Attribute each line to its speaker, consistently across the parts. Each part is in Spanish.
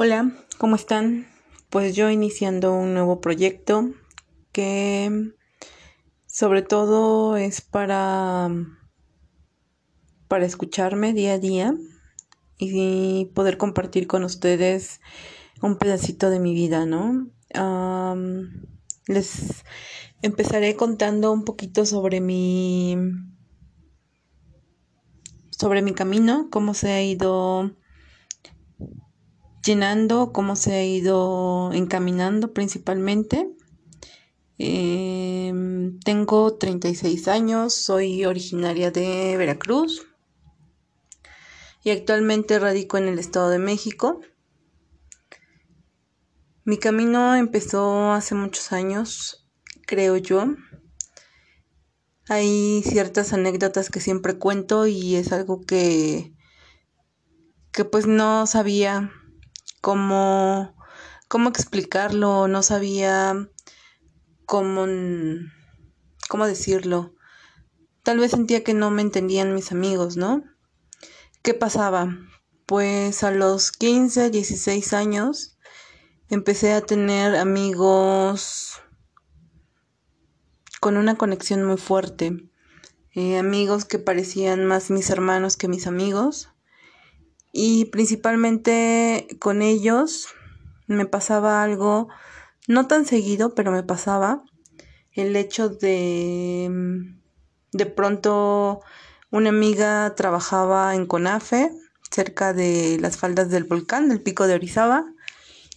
Speaker 1: Hola, ¿cómo están? Pues yo iniciando un nuevo proyecto que sobre todo es para para escucharme día a día y poder compartir con ustedes un pedacito de mi vida, ¿no? les empezaré contando un poquito sobre mi sobre mi camino, cómo se ha ido llenando, cómo se ha ido encaminando principalmente. Em, tengo 36 años, soy originaria de Veracruz y actualmente radico en el Estado de México. Mi camino empezó hace muchos años, creo yo. Hay ciertas anécdotas que siempre cuento y es algo que que pues no sabía cómo, cómo explicarlo, no sabía cómo, cómo decirlo. Tal vez sentía que no me entendían mis amigos, ¿no? ¿Qué pasaba? Pues a los 15, 16 años empecé a tener amigos con una conexión muy fuerte. Eh, amigos que parecían más mis hermanos que mis amigos y principalmente con ellos me pasaba algo, no tan seguido, pero me pasaba el hecho de de pronto una amiga trabajaba en Conafe, cerca de las faldas del volcán, del pico de Orizaba,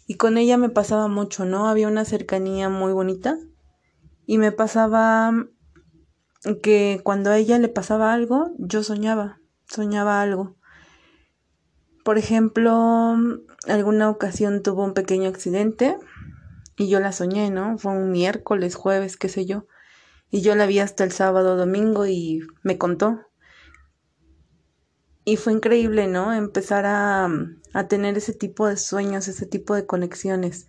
Speaker 1: y con ella me pasaba mucho, ¿no? Había una cercanía muy bonita y me pasaba que cuando a ella le pasaba algo, yo soñaba, soñaba algo. Por ejemplo, alguna ocasión tuvo un pequeño accidente y yo la soñé, ¿no? Fue un miércoles, jueves, qué sé yo. Y yo la vi hasta el sábado, domingo y me contó. Y fue increíble, ¿no? Empezar a, a tener ese tipo de sueños, ese tipo de conexiones.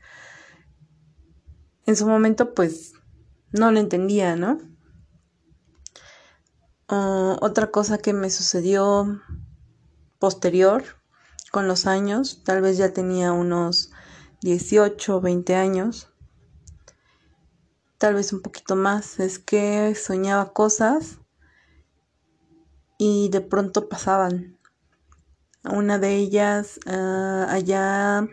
Speaker 1: En su momento, pues, no lo entendía, ¿no? Ah, otra cosa que me sucedió posterior con los años, tal vez ya tenía unos 18 o 20 años, tal vez un poquito más, es que soñaba cosas y de pronto pasaban. Una de ellas ah, allá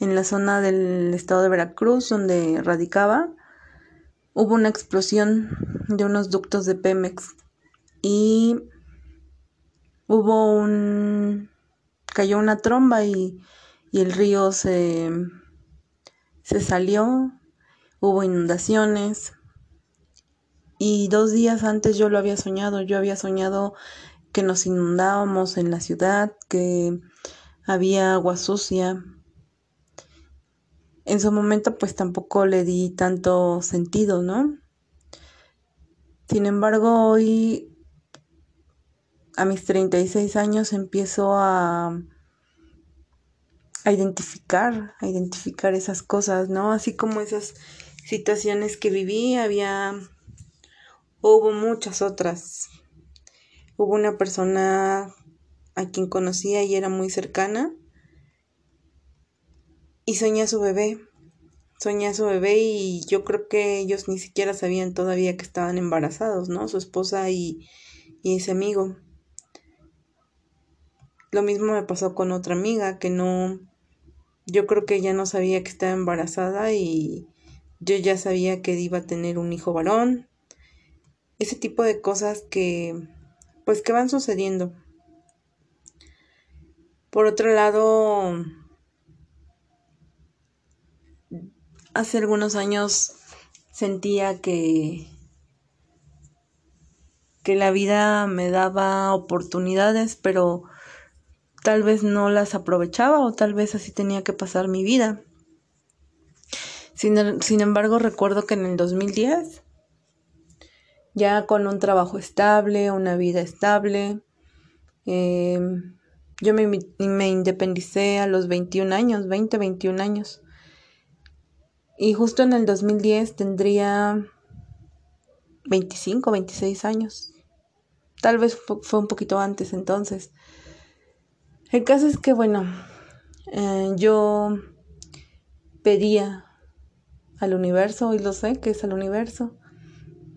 Speaker 1: en la zona del estado de Veracruz, donde radicaba, hubo una explosión de unos ductos de Pemex y hubo un cayó una tromba y, el río se, se salió, hubo inundaciones y dos días antes yo lo había soñado, yo había soñado que nos inundábamos en la ciudad, que había agua sucia. En su momento pues tampoco le di tanto sentido, ¿no? Sin embargo, hoy a mis 36 años empiezo a, a identificar, a identificar esas cosas, ¿no? Así como esas situaciones que viví, había, hubo muchas otras. Hubo una persona a quien conocía y era muy cercana y soñé a su bebé. Soñé a su bebé y yo creo que ellos ni siquiera sabían todavía que estaban embarazados, ¿no? Su esposa y, y ese amigo. Lo mismo me pasó con otra amiga que no, yo creo que ella no sabía que estaba embarazada y yo ya sabía que iba a tener un hijo varón. Ese tipo de cosas que, pues que van sucediendo. Por otro lado, hace algunos años sentía que que la vida me daba oportunidades, pero tal vez no las aprovechaba o tal vez así tenía que pasar mi vida. Sin, embargo, recuerdo que en el 2010, ya con un trabajo estable, una vida estable, em, yo me, me independicé a los 21 años, 20, 21 años. Y justo en el 2010 tendría 25, 26 años. Tal vez fue un poquito antes entonces. El caso es que, bueno, eh, yo pedía al universo, y lo sé que es al universo,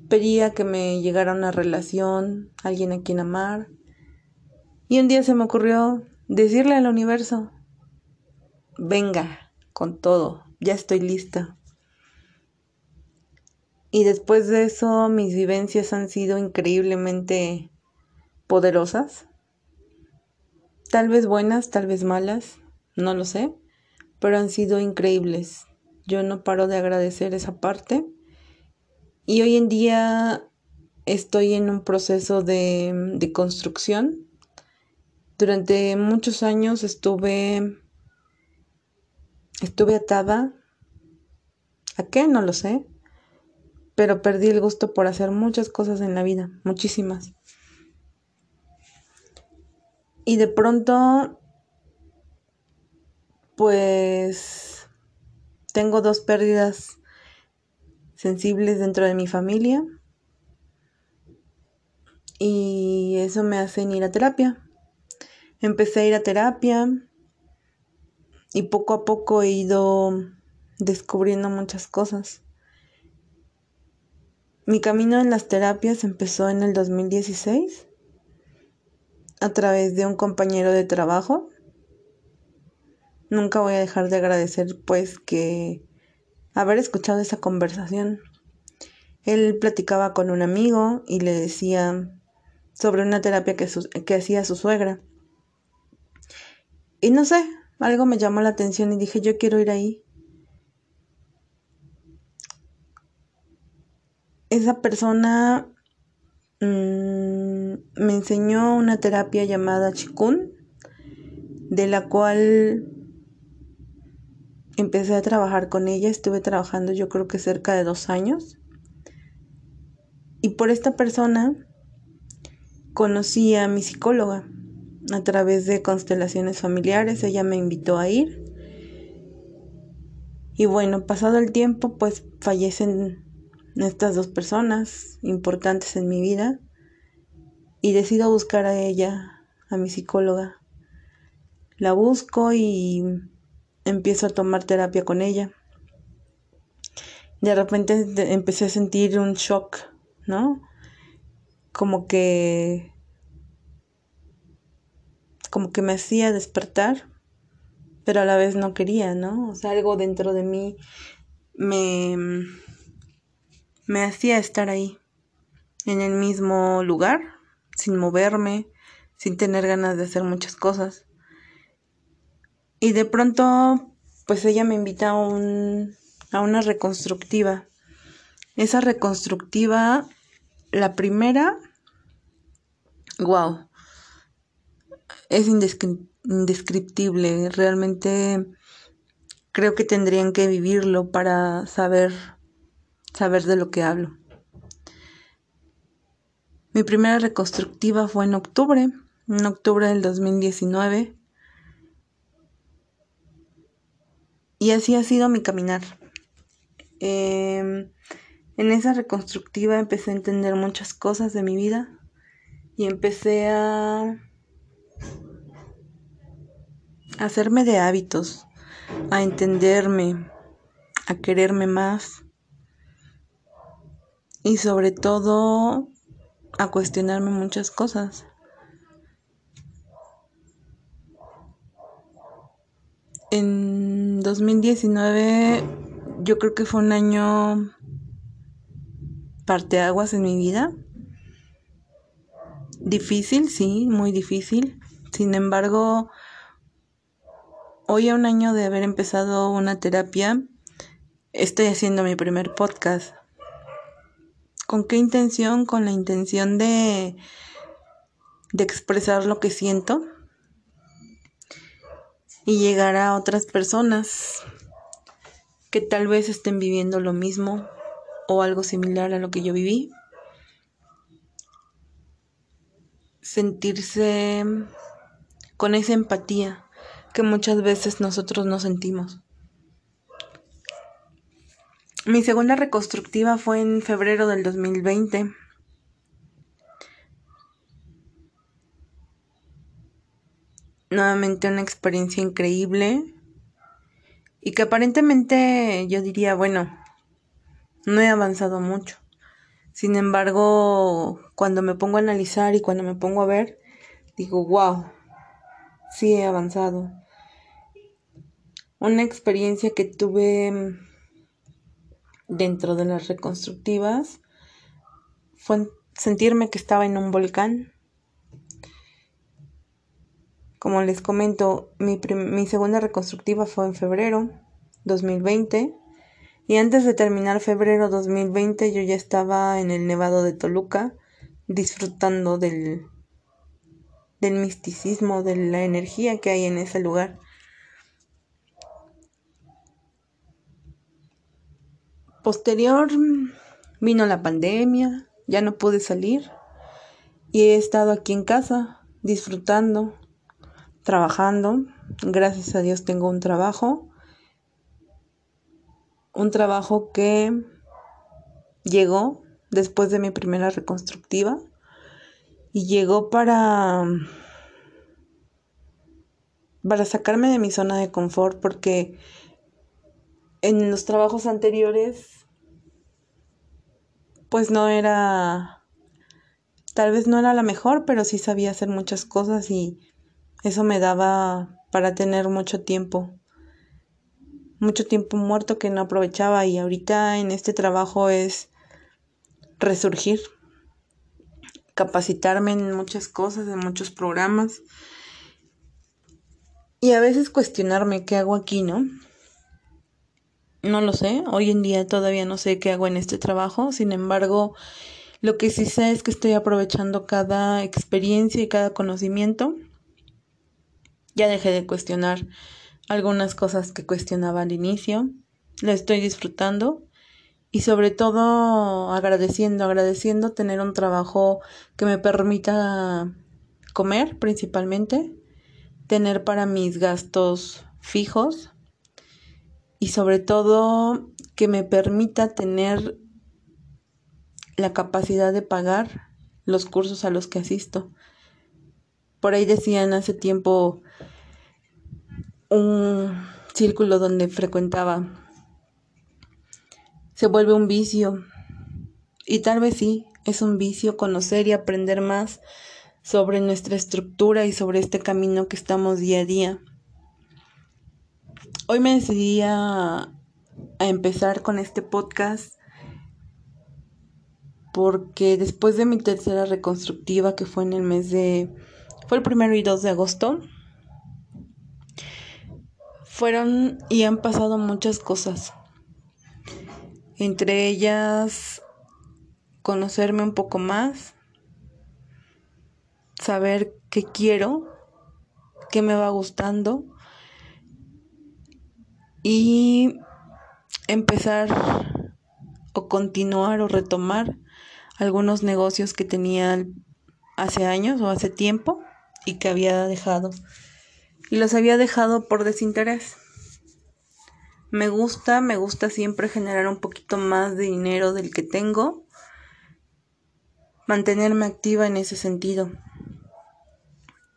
Speaker 1: pedía que me llegara una relación, alguien a quien amar. Y un día se me ocurrió decirle al universo, venga, con todo, ya estoy lista. Y después de eso mis vivencias han sido increíblemente poderosas. Tal vez buenas, tal vez malas, no lo sé, pero han sido increíbles. Yo no paro de agradecer esa parte. Y hoy en día estoy en un proceso de, de construcción. Durante muchos años estuve estuve atada a qué no lo sé, pero perdí el gusto por hacer muchas cosas en la vida, muchísimas. Y de pronto, pues, tengo dos pérdidas sensibles dentro de mi familia. Y eso me hace ir a terapia. Empecé a ir a terapia y poco a poco he ido descubriendo muchas cosas. Mi camino en las terapias empezó en el 2016 a través de un compañero de trabajo. Nunca voy a dejar de agradecer pues que haber escuchado esa conversación. Él platicaba con un amigo y le decía sobre una terapia que, que hacía su suegra. Y no sé, algo me llamó la atención y dije, yo quiero ir ahí. Esa persona Mm, me enseñó una terapia llamada Chikun, de la cual empecé a trabajar con ella. Estuve trabajando yo creo que cerca de dos años. Y por esta persona conocí a mi psicóloga a través de constelaciones familiares. Ella me invitó a ir. Y bueno, pasado el tiempo, pues fallecen estas dos personas importantes en mi vida y decido buscar a ella, a mi psicóloga. La busco y empiezo a tomar terapia con ella. De repente empecé a sentir un shock, ¿no? Como que como que me hacía despertar, pero a la vez no quería, ¿no? O sea, algo dentro de mí me me hacía estar ahí, en el mismo lugar, sin moverme, sin tener ganas de hacer muchas cosas. Y de pronto, pues ella me invita a, un, a una reconstructiva. Esa reconstructiva, la primera, wow, es indescriptible. Realmente creo que tendrían que vivirlo para saber saber de lo que hablo. Mi primera reconstructiva fue en octubre, en octubre del 2019. Y así ha sido mi caminar. Em, en esa reconstructiva empecé a entender muchas cosas de mi vida y empecé a, a hacerme de hábitos, a entenderme, a quererme más y sobre todo a cuestionarme muchas cosas. En 2019 yo creo que fue un año parteaguas en mi vida. Difícil, sí, muy difícil. Sin embargo, hoy a un año de haber empezado una terapia, estoy haciendo mi primer podcast. ¿Con qué intención? Con la intención de, de expresar lo que siento y llegar a otras personas que tal vez estén viviendo lo mismo o algo similar a lo que yo viví. Sentirse con esa empatía que muchas veces nosotros no sentimos. Mi segunda reconstructiva fue en febrero del 2020. nuevamente una experiencia increíble y que aparentemente yo diría, bueno, no he avanzado mucho. Sin embargo, cuando me pongo a analizar y cuando me pongo a ver, digo, wow, sí he avanzado. Una experiencia que tuve dentro de las reconstructivas fue sentirme que estaba en un volcán. Como les comento, mi, mi segunda reconstructiva fue en febrero 2020 y antes de terminar febrero 2020 yo ya estaba en el Nevado de Toluca disfrutando del, del misticismo, de la energía que hay en ese lugar. Posterior vino la pandemia, ya no pude salir y he estado aquí en casa disfrutando, trabajando. Gracias a Dios tengo un trabajo. Un trabajo que llegó después de mi primera reconstructiva y llegó para para sacarme de mi zona de confort porque en los trabajos anteriores pues no era tal vez no era la mejor, pero sí sabía hacer muchas cosas y eso me daba para tener mucho tiempo. Mucho tiempo muerto que no aprovechaba y ahorita en este trabajo es resurgir, capacitarme en muchas cosas, en muchos programas y a veces cuestionarme qué hago aquí, ¿no? No lo sé, hoy en día todavía no sé qué hago en este trabajo, sin embargo, lo que sí sé es que estoy aprovechando cada experiencia y cada conocimiento. Ya dejé de cuestionar algunas cosas que cuestionaba al inicio, lo estoy disfrutando y sobre todo agradeciendo, agradeciendo tener un trabajo que me permita comer principalmente, tener para mis gastos fijos y sobre todo que me permita tener la capacidad de pagar los cursos a los que asisto. Por ahí decían hace tiempo un círculo donde frecuentaba se vuelve un vicio y tal vez sí, es un vicio conocer y aprender más sobre nuestra estructura y sobre este camino que estamos día a día. Hoy me decidí a, empezar con este podcast porque después de mi tercera reconstructiva que fue en el mes de fue el primero y 2 de agosto fueron y han pasado muchas cosas. Entre ellas conocerme un poco más saber qué quiero qué me va gustando y empezar o continuar o retomar algunos negocios que tenía hace años o hace tiempo y que había dejado. Y los había dejado por desinterés. Me gusta, me gusta siempre generar un poquito más de dinero del que tengo. Mantenerme activa en ese sentido.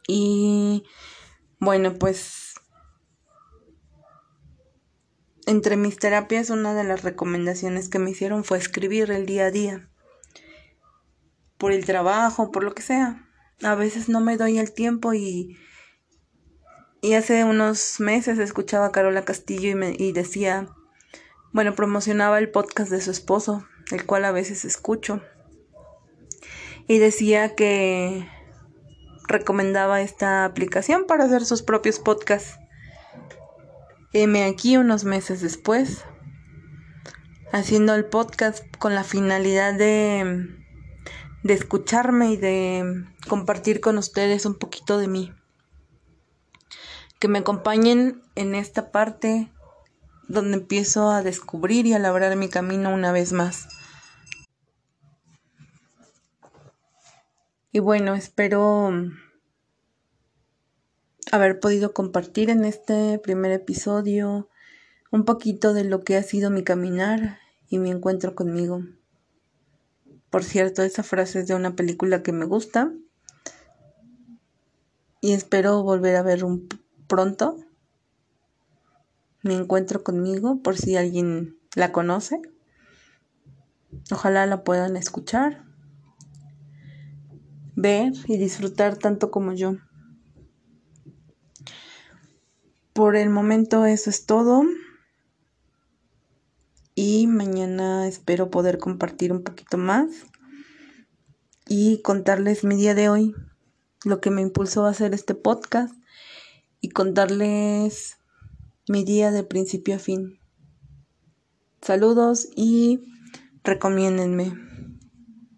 Speaker 1: Y bueno, pues Entre mis terapias, una de las recomendaciones que me hicieron fue escribir el día a día. Por el trabajo, por lo que sea. A veces no me doy el tiempo y, y hace unos meses escuchaba a Carola Castillo y, me, y decía, bueno, promocionaba el podcast de su esposo, el cual a veces escucho. Y decía que recomendaba esta aplicación para hacer sus propios podcasts. Heme aquí unos meses después, haciendo el podcast con la finalidad de, de escucharme y de compartir con ustedes un poquito de mí. Que me acompañen en esta parte donde empiezo a descubrir y a labrar mi camino una vez más. Y bueno, espero haber podido compartir en este primer episodio un poquito de lo que ha sido mi caminar y mi encuentro conmigo. Por cierto, esa frase es de una película que me gusta. y espero volver a ver un pronto mi encuentro conmigo por si alguien la conoce. Ojalá la puedan escuchar, ver y disfrutar tanto como yo. Por el momento eso es todo. Y mañana espero poder compartir un poquito más y contarles mi día de hoy, lo que me impulsó a hacer este podcast y contarles mi día de principio a fin. Saludos y recomiéndenme.